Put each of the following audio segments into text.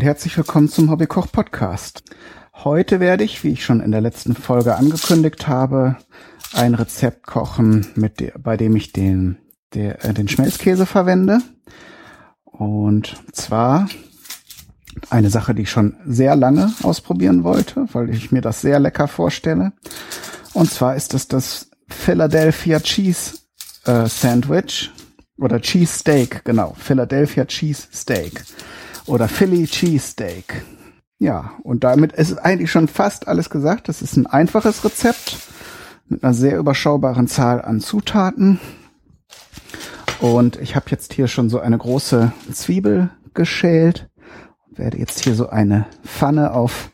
Und herzlich willkommen zum Hobbykoch Podcast. Heute werde ich, wie ich schon in der letzten Folge angekündigt habe, ein Rezept kochen, mit der, bei dem ich den, der, äh, den Schmelzkäse verwende. Und zwar eine Sache, die ich schon sehr lange ausprobieren wollte, weil ich mir das sehr lecker vorstelle. Und zwar ist es das Philadelphia Cheese äh, Sandwich oder Cheese Steak, genau, Philadelphia Cheese Steak oder Philly Cheese Steak. Ja, und damit ist eigentlich schon fast alles gesagt. Das ist ein einfaches Rezept mit einer sehr überschaubaren Zahl an Zutaten. Und ich habe jetzt hier schon so eine große Zwiebel geschält. Werde jetzt hier so eine Pfanne auf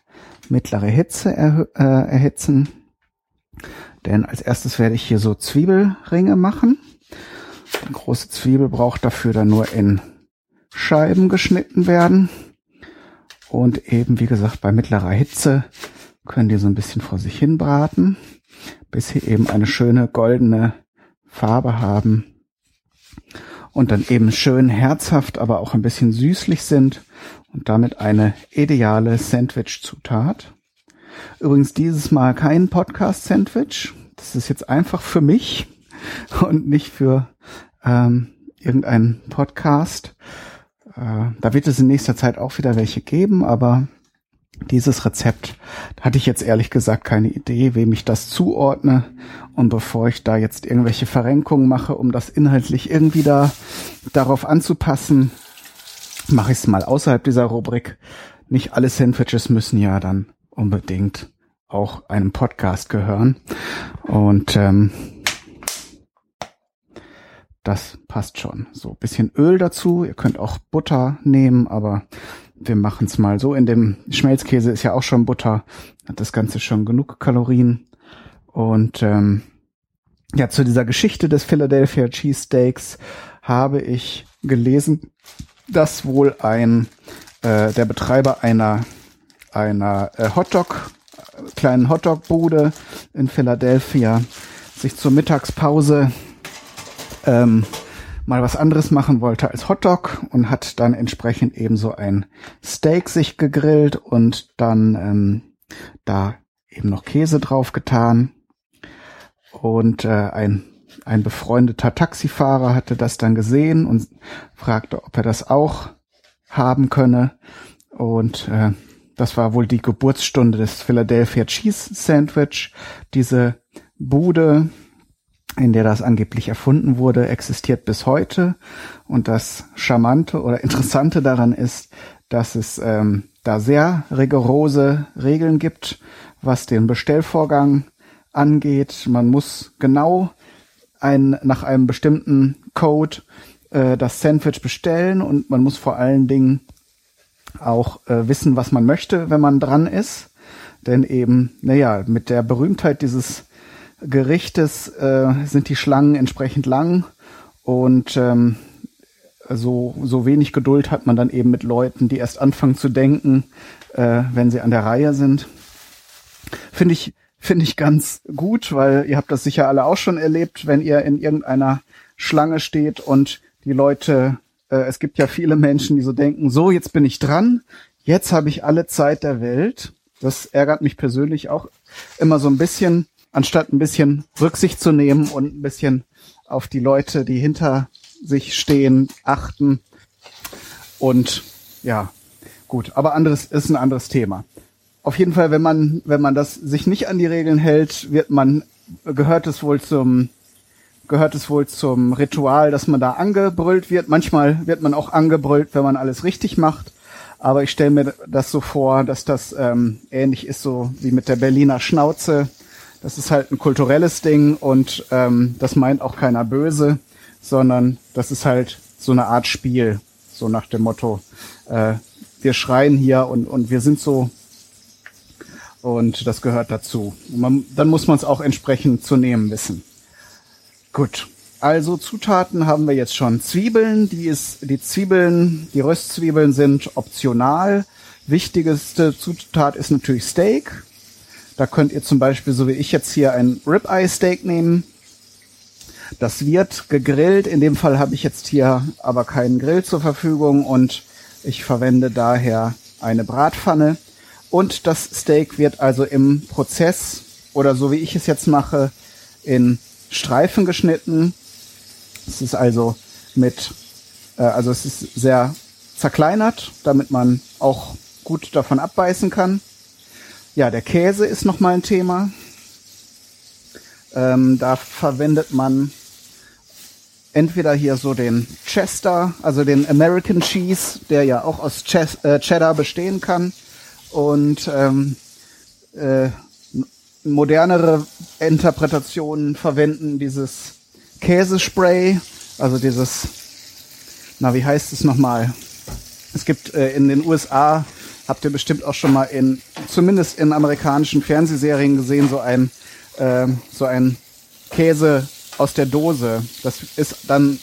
mittlere Hitze er, äh, erhitzen. Denn als erstes werde ich hier so Zwiebelringe machen. Die große Zwiebel braucht dafür dann nur in Scheiben geschnitten werden. Und eben, wie gesagt, bei mittlerer Hitze können die so ein bisschen vor sich hin braten, bis sie eben eine schöne goldene Farbe haben und dann eben schön herzhaft, aber auch ein bisschen süßlich sind und damit eine ideale Sandwich-Zutat. Übrigens dieses Mal kein Podcast-Sandwich. Das ist jetzt einfach für mich und nicht für ähm, irgendeinen Podcast. Äh, da wird es in nächster Zeit auch wieder welche geben, aber dieses Rezept hatte ich jetzt ehrlich gesagt keine Idee, wem ich das zuordne. Und bevor ich da jetzt irgendwelche Verrenkungen mache, um das inhaltlich irgendwie da darauf anzupassen, mache ich es mal außerhalb dieser Rubrik. Nicht alle Sandwiches müssen ja dann unbedingt auch einem Podcast gehören. Und ähm, das passt schon. So bisschen Öl dazu. Ihr könnt auch Butter nehmen, aber wir machen es mal so. In dem Schmelzkäse ist ja auch schon Butter. Hat das Ganze schon genug Kalorien. Und ähm, ja, zu dieser Geschichte des Philadelphia Cheesesteaks habe ich gelesen, dass wohl ein äh, der Betreiber einer einer äh, Hotdog kleinen Hotdog-Bude in Philadelphia sich zur Mittagspause ähm, mal was anderes machen wollte als Hotdog und hat dann entsprechend eben so ein Steak sich gegrillt und dann ähm, da eben noch Käse drauf getan. Und äh, ein, ein befreundeter Taxifahrer hatte das dann gesehen und fragte, ob er das auch haben könne. Und äh, das war wohl die Geburtsstunde des Philadelphia Cheese Sandwich. Diese Bude in der das angeblich erfunden wurde, existiert bis heute. Und das Charmante oder Interessante daran ist, dass es ähm, da sehr rigorose Regeln gibt, was den Bestellvorgang angeht. Man muss genau ein, nach einem bestimmten Code äh, das Sandwich bestellen und man muss vor allen Dingen auch äh, wissen, was man möchte, wenn man dran ist. Denn eben, naja, mit der Berühmtheit dieses Gerichtes äh, sind die Schlangen entsprechend lang und ähm, so, so wenig Geduld hat man dann eben mit Leuten, die erst anfangen zu denken, äh, wenn sie an der Reihe sind. Finde ich, finde ich ganz gut, weil ihr habt das sicher alle auch schon erlebt, wenn ihr in irgendeiner Schlange steht und die Leute, äh, es gibt ja viele Menschen, die so denken, so, jetzt bin ich dran, jetzt habe ich alle Zeit der Welt. Das ärgert mich persönlich auch immer so ein bisschen, anstatt ein bisschen Rücksicht zu nehmen und ein bisschen auf die Leute, die hinter sich stehen, achten. Und ja, gut, aber anderes ist ein anderes Thema. Auf jeden Fall, wenn man, wenn man das sich nicht an die Regeln hält, wird man, gehört es wohl zum, gehört es wohl zum Ritual, dass man da angebrüllt wird. Manchmal wird man auch angebrüllt, wenn man alles richtig macht. Aber ich stelle mir das so vor, dass das ähm, ähnlich ist so wie mit der Berliner Schnauze. Das ist halt ein kulturelles Ding und ähm, das meint auch keiner böse, sondern das ist halt so eine Art Spiel, so nach dem Motto, äh, wir schreien hier und, und wir sind so und das gehört dazu. Man, dann muss man es auch entsprechend zu nehmen wissen. Gut, also Zutaten haben wir jetzt schon. Zwiebeln, die ist, die Zwiebeln, die Röstzwiebeln sind optional. Wichtigste Zutat ist natürlich Steak. Da könnt ihr zum Beispiel, so wie ich jetzt hier, ein Ribeye Steak nehmen. Das wird gegrillt. In dem Fall habe ich jetzt hier aber keinen Grill zur Verfügung und Ich verwende daher eine Bratpfanne und das Steak wird also im Prozess oder so wie ich es jetzt mache, in Streifen geschnitten. Es ist also mit, äh, also es ist sehr zerkleinert, damit man auch gut davon abbeißen kann. Ja, der Käse ist nochmal ein Thema. Ähm, da verwendet man entweder hier so den Chester, also den American Cheese, der ja auch aus Ches äh, Cheddar bestehen kann. Und ähm, äh, modernere Interpretationen verwenden dieses Käsespray, also dieses, na wie heißt es nochmal? Es gibt äh, in den USA, habt ihr bestimmt auch schon mal in, zumindest in amerikanischen Fernsehserien gesehen, so ein, äh, so ein Käse aus der Dose. Das ist dann,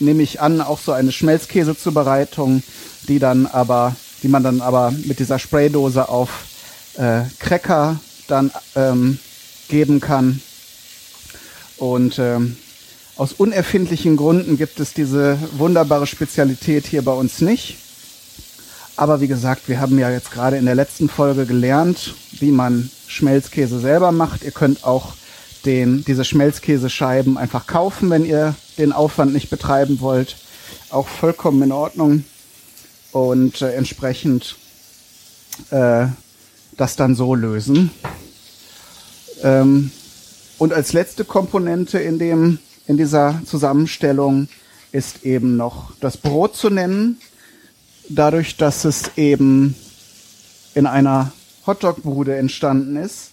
nehme ich an, auch so eine Schmelzkäsezubereitung, die dann aber, die man dann aber mit dieser Spraydose auf äh, Cracker dann ähm, geben kann. Und ähm, aus unerfindlichen Gründen gibt es diese wunderbare Spezialität hier bei uns nicht. Aber wie gesagt, wir haben ja jetzt gerade in der letzten Folge gelernt, wie man Schmelzkäse selber macht. Ihr könnt auch den, diese Schmelzkäsescheiben einfach kaufen, wenn ihr den Aufwand nicht betreiben wollt. Auch vollkommen in Ordnung. Und äh, entsprechend äh, das dann so lösen. Ähm, und als letzte Komponente in dem, in dieser Zusammenstellung ist eben noch das Brot zu nennen. Dadurch, dass es eben in einer Hotdog-Bude entstanden ist,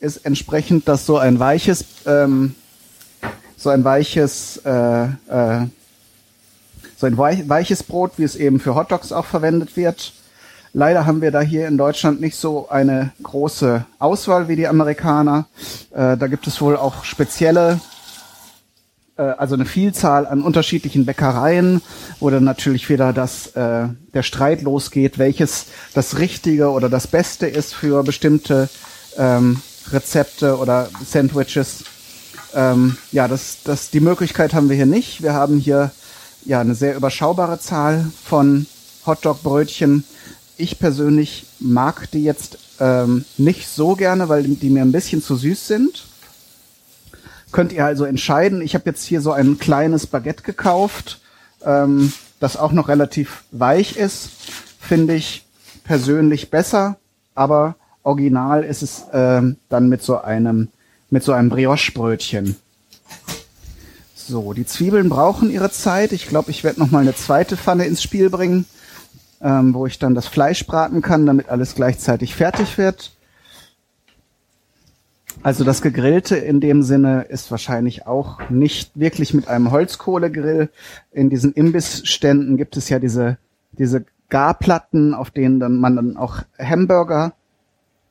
ist entsprechend das so ein weiches, ähm, so ein weiches, äh, äh, so ein weiches Brot, wie es eben für Hotdogs auch verwendet wird. Leider haben wir da hier in Deutschland nicht so eine große Auswahl wie die Amerikaner. Äh, da gibt es wohl auch spezielle, äh, also eine Vielzahl an unterschiedlichen Bäckereien, wo dann natürlich wieder das, äh, der Streit losgeht, welches das Richtige oder das Beste ist für bestimmte ähm, Rezepte oder Sandwiches. Ähm, ja, das, das, die Möglichkeit haben wir hier nicht. Wir haben hier ja eine sehr überschaubare Zahl von Hotdog-Brötchen ich persönlich mag die jetzt ähm, nicht so gerne, weil die mir ein bisschen zu süß sind. Könnt ihr also entscheiden. Ich habe jetzt hier so ein kleines Baguette gekauft, ähm, das auch noch relativ weich ist. Finde ich persönlich besser, aber original ist es ähm, dann mit so einem mit so einem Brioche-Brötchen. So, die Zwiebeln brauchen ihre Zeit. Ich glaube, ich werde noch mal eine zweite Pfanne ins Spiel bringen ähm, wo ich dann das Fleisch braten kann, damit alles gleichzeitig fertig wird. Also das Gegrillte in dem Sinne ist wahrscheinlich auch nicht wirklich mit einem Holzkohlegrill. In diesen Imbissständen gibt es ja diese, diese Garplatten, auf denen dann man dann auch Hamburger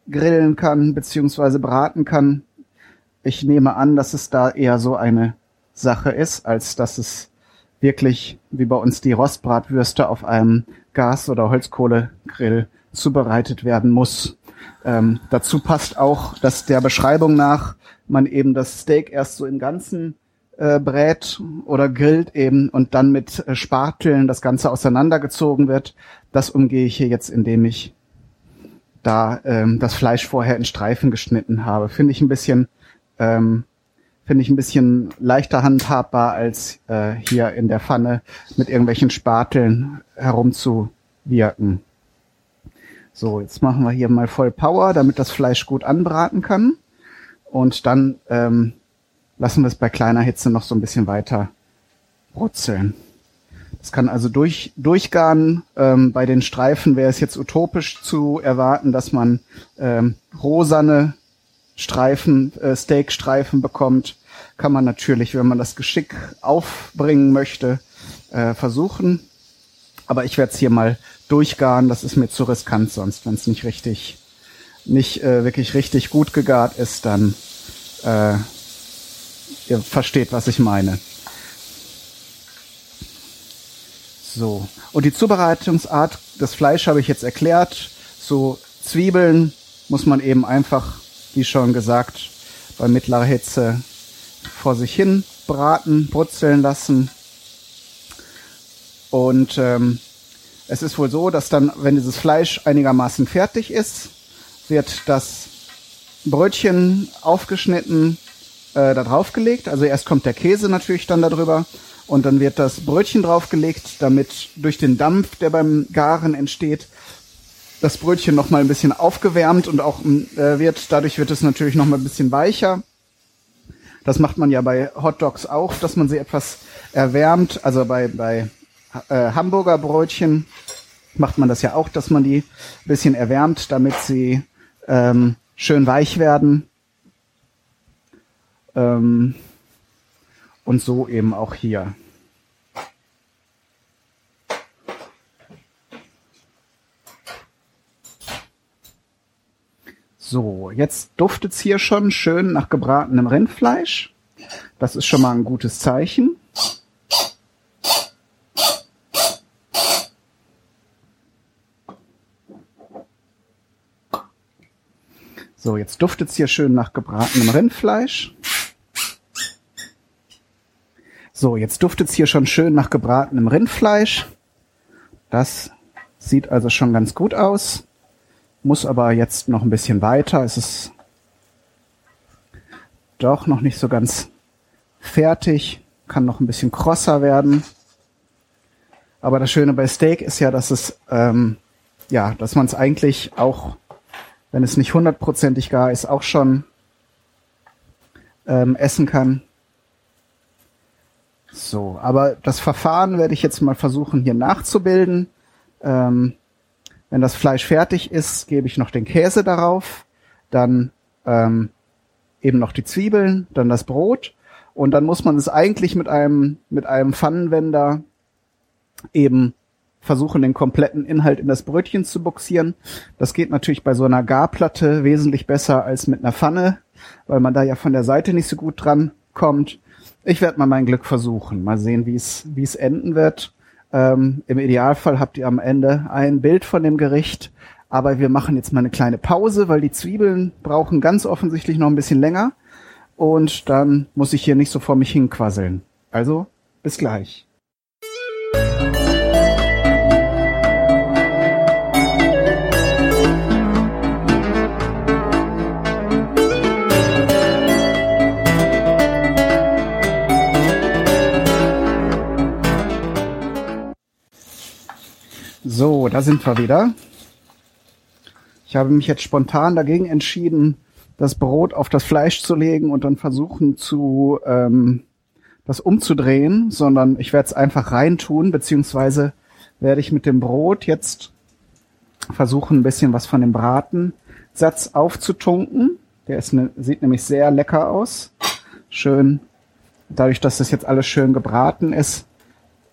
grillen kann, beziehungsweise braten kann. Ich nehme an, dass es da eher so eine Sache ist, als dass es wirklich wie bei uns die Rostbratwürste auf einem Gas- oder Holzkohlegrill zubereitet werden muss. Ähm, dazu passt auch, dass der Beschreibung nach man eben das Steak erst so im Ganzen äh, brät oder grillt eben und dann mit äh, Spateln das Ganze auseinandergezogen wird. Das umgehe ich hier jetzt, indem ich da ähm, das Fleisch vorher in Streifen geschnitten habe. Finde ich ein bisschen ähm, finde ich ein bisschen leichter handhabbar als äh, hier in der Pfanne mit irgendwelchen Spateln herumzuwirken. So, jetzt machen wir hier mal voll Power, damit das Fleisch gut anbraten kann. Und dann ähm, lassen wir es bei kleiner Hitze noch so ein bisschen weiter brutzeln. Das kann also durch, durchgaren. Ähm, bei den Streifen wäre es jetzt utopisch zu erwarten, dass man ähm, rosane Streifen, äh, Steakstreifen bekommt kann man natürlich, wenn man das Geschick aufbringen möchte, äh, versuchen. Aber ich werde es hier mal durchgaren. Das ist mir zu riskant sonst, wenn es nicht richtig, nicht äh, wirklich richtig gut gegart ist, dann äh, ihr versteht, was ich meine. So. Und die Zubereitungsart, das Fleisch habe ich jetzt erklärt. So Zwiebeln muss man eben einfach, wie schon gesagt, bei mittlerer Hitze vor sich hin braten, brutzeln lassen. Und ähm, es ist wohl so, dass dann, wenn dieses Fleisch einigermaßen fertig ist, wird das Brötchen aufgeschnitten, äh, da draufgelegt. Also erst kommt der Käse natürlich dann darüber und dann wird das Brötchen draufgelegt, damit durch den Dampf, der beim Garen entsteht, das Brötchen noch mal ein bisschen aufgewärmt und auch äh, wird dadurch wird es natürlich noch mal ein bisschen weicher. Das macht man ja bei Hot Dogs auch, dass man sie etwas erwärmt. Also bei bei äh, Hamburger Brötchen macht man das ja auch, dass man die ein bisschen erwärmt, damit sie ähm, schön weich werden. Ähm, und so eben auch hier. So, jetzt duftet's hier schon schön nach gebratenem Rindfleisch. Das ist schon mal ein gutes Zeichen. So, jetzt duftet's hier schön nach gebratenem Rindfleisch. So, jetzt duftet's hier schon schön nach gebratenem Rindfleisch. Das sieht also schon ganz gut aus. Muss aber jetzt noch ein bisschen weiter. Es ist doch noch nicht so ganz fertig. Kann noch ein bisschen krosser werden. Aber das Schöne bei Steak ist ja, dass es, ähm, ja, dass man es eigentlich auch, wenn es nicht hundertprozentig gar ist, auch schon ähm, essen kann. So, aber das Verfahren werde ich jetzt mal versuchen hier nachzubilden. Ähm, wenn das Fleisch fertig ist, gebe ich noch den Käse darauf, dann ähm, eben noch die Zwiebeln, dann das Brot und dann muss man es eigentlich mit einem mit einem Pfannenwender eben versuchen, den kompletten Inhalt in das Brötchen zu buxieren. Das geht natürlich bei so einer Garplatte wesentlich besser als mit einer Pfanne, weil man da ja von der Seite nicht so gut dran kommt. Ich werde mal mein Glück versuchen. Mal sehen, wie es wie es enden wird. Ähm, Im Idealfall habt ihr am Ende ein Bild von dem Gericht. Aber wir machen jetzt mal eine kleine Pause, weil die Zwiebeln brauchen ganz offensichtlich noch ein bisschen länger. Und dann muss ich hier nicht so vor mich hinquasseln. Also, bis gleich. So, da sind wir wieder. Ich habe mich jetzt spontan dagegen entschieden, das Brot auf das Fleisch zu legen und dann versuchen zu ähm, das umzudrehen, sondern ich werde es einfach reintun, beziehungsweise werde ich mit dem Brot jetzt versuchen, ein bisschen was von dem Bratensatz aufzutunken. Der ist ne, sieht nämlich sehr lecker aus. Schön, dadurch, dass das jetzt alles schön gebraten ist,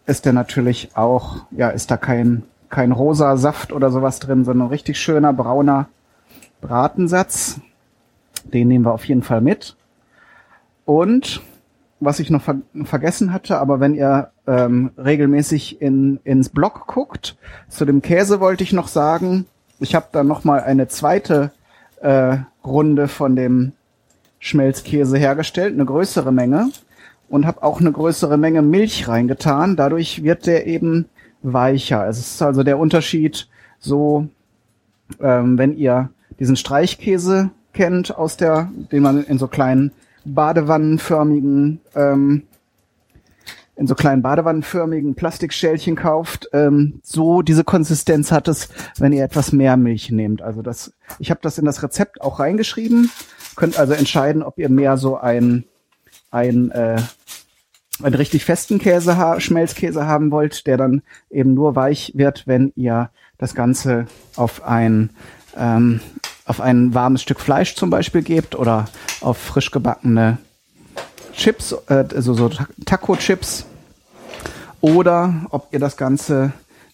ist der natürlich auch, ja, ist da kein kein rosa Saft oder sowas drin, sondern richtig schöner brauner Bratensatz. Den nehmen wir auf jeden Fall mit. Und was ich noch ver vergessen hatte, aber wenn ihr ähm, regelmäßig in, ins Blog guckt, zu dem Käse wollte ich noch sagen, ich habe da noch mal eine zweite äh, Runde von dem Schmelzkäse hergestellt, eine größere Menge und habe auch eine größere Menge Milch reingetan. Dadurch wird der eben weicher. Es ist also der Unterschied so, ähm, wenn ihr diesen Streichkäse kennt aus der, den man in so kleinen badewannenförmigen, ähm, in so kleinen badewannenförmigen Plastikschälchen kauft, ähm, so diese Konsistenz hat es, wenn ihr etwas mehr Milch nehmt. Also das, ich habe das in das Rezept auch reingeschrieben. Könnt also entscheiden, ob ihr mehr so ein ein äh, einen richtig festen Käse, Schmelzkäse haben wollt, der dann eben nur weich wird, wenn ihr das Ganze auf ein ähm, auf ein warmes Stück Fleisch zum Beispiel gebt oder auf frisch gebackene Chips, äh, also so Taco-Chips, oder ob ihr das Ganze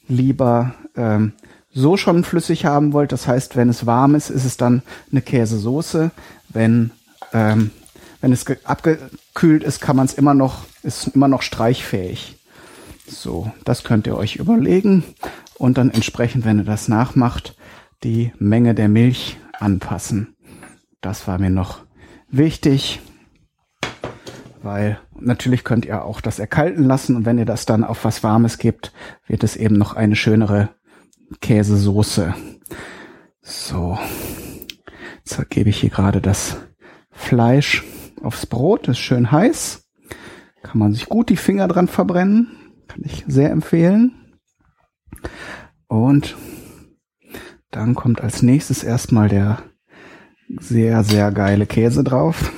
lieber ähm, so schon flüssig haben wollt. Das heißt, wenn es warm ist, ist es dann eine Käsesoße. Wenn ähm, wenn es abgekühlt ist, kann man es immer noch, ist immer noch streichfähig. So, das könnt ihr euch überlegen und dann entsprechend, wenn ihr das nachmacht, die Menge der Milch anpassen. Das war mir noch wichtig. weil natürlich könnt ihr auch das erkalten lassen und wenn ihr das dann auf was Warmes gibt, wird es eben noch eine schönere Käsesoße. So, jetzt gebe ich hier gerade das Fleisch aufs Brot, ist schön heiß. Kann man sich gut die Finger dran verbrennen, kann ich sehr empfehlen. Und dann kommt als nächstes erstmal der sehr, sehr geile Käse drauf.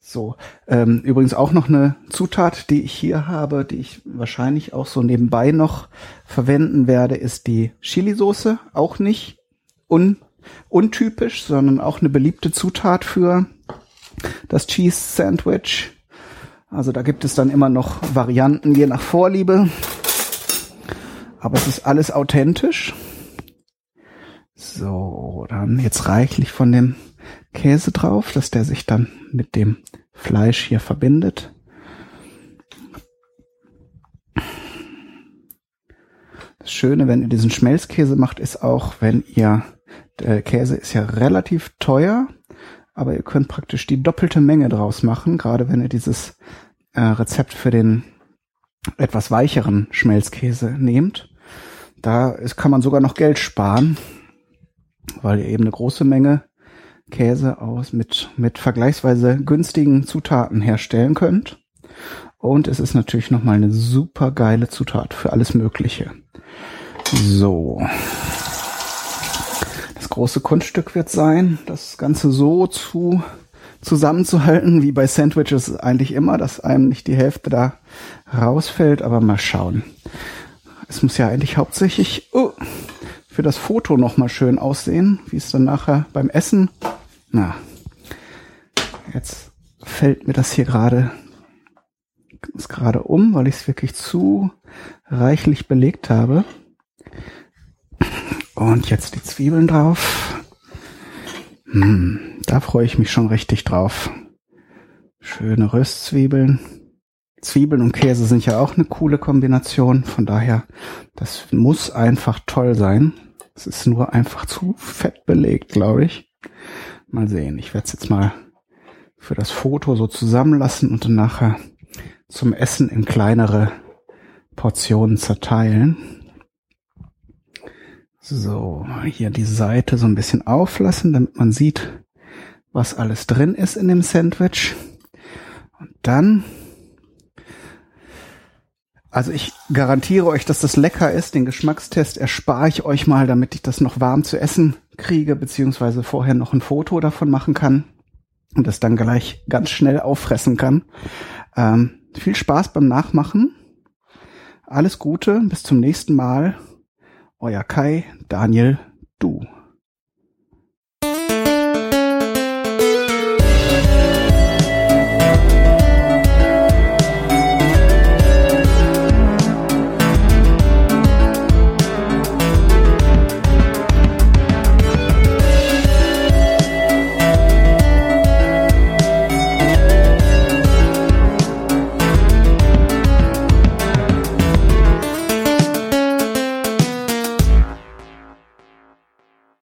So, ähm, übrigens auch noch eine Zutat, die ich hier habe, die ich wahrscheinlich auch so nebenbei noch verwenden werde, ist die Chili-Soße. Auch nicht un untypisch, sondern auch eine beliebte Zutat für das Cheese Sandwich. Also da gibt es dann immer noch Varianten je nach Vorliebe. Aber es ist alles authentisch. So, dann jetzt reichlich von dem Käse drauf, dass der sich dann mit dem Fleisch hier verbindet. Das Schöne, wenn ihr diesen Schmelzkäse macht, ist auch, wenn ihr, der Käse ist ja relativ teuer, aber ihr könnt praktisch die doppelte Menge draus machen, gerade wenn ihr dieses äh, Rezept für den etwas weicheren Schmelzkäse nehmt. Da ist, kann man sogar noch Geld sparen, weil ihr eben eine große Menge Käse aus mit, mit vergleichsweise günstigen Zutaten herstellen könnt. Und es ist natürlich nochmal eine super geile Zutat für alles Mögliche. So. Große Kunststück wird sein, das Ganze so zu zusammenzuhalten, wie bei Sandwiches eigentlich immer, dass einem nicht die Hälfte da rausfällt, aber mal schauen. Es muss ja eigentlich hauptsächlich oh, für das Foto nochmal schön aussehen, wie es dann nachher beim Essen na, jetzt fällt mir das hier gerade ist gerade um, weil ich es wirklich zu reichlich belegt habe. Und jetzt die Zwiebeln drauf. Hm, da freue ich mich schon richtig drauf. Schöne Röstzwiebeln. Zwiebeln und Käse sind ja auch eine coole Kombination. Von daher, das muss einfach toll sein. Es ist nur einfach zu fett belegt, glaube ich. Mal sehen. Ich werde es jetzt mal für das Foto so zusammenlassen und dann nachher zum Essen in kleinere Portionen zerteilen. So, hier die Seite so ein bisschen auflassen, damit man sieht, was alles drin ist in dem Sandwich. Und dann, also ich garantiere euch, dass das lecker ist. Den Geschmackstest erspare ich euch mal, damit ich das noch warm zu essen kriege, beziehungsweise vorher noch ein Foto davon machen kann und das dann gleich ganz schnell auffressen kann. Ähm, viel Spaß beim Nachmachen. Alles Gute, bis zum nächsten Mal. Euer Kai, Daniel, du.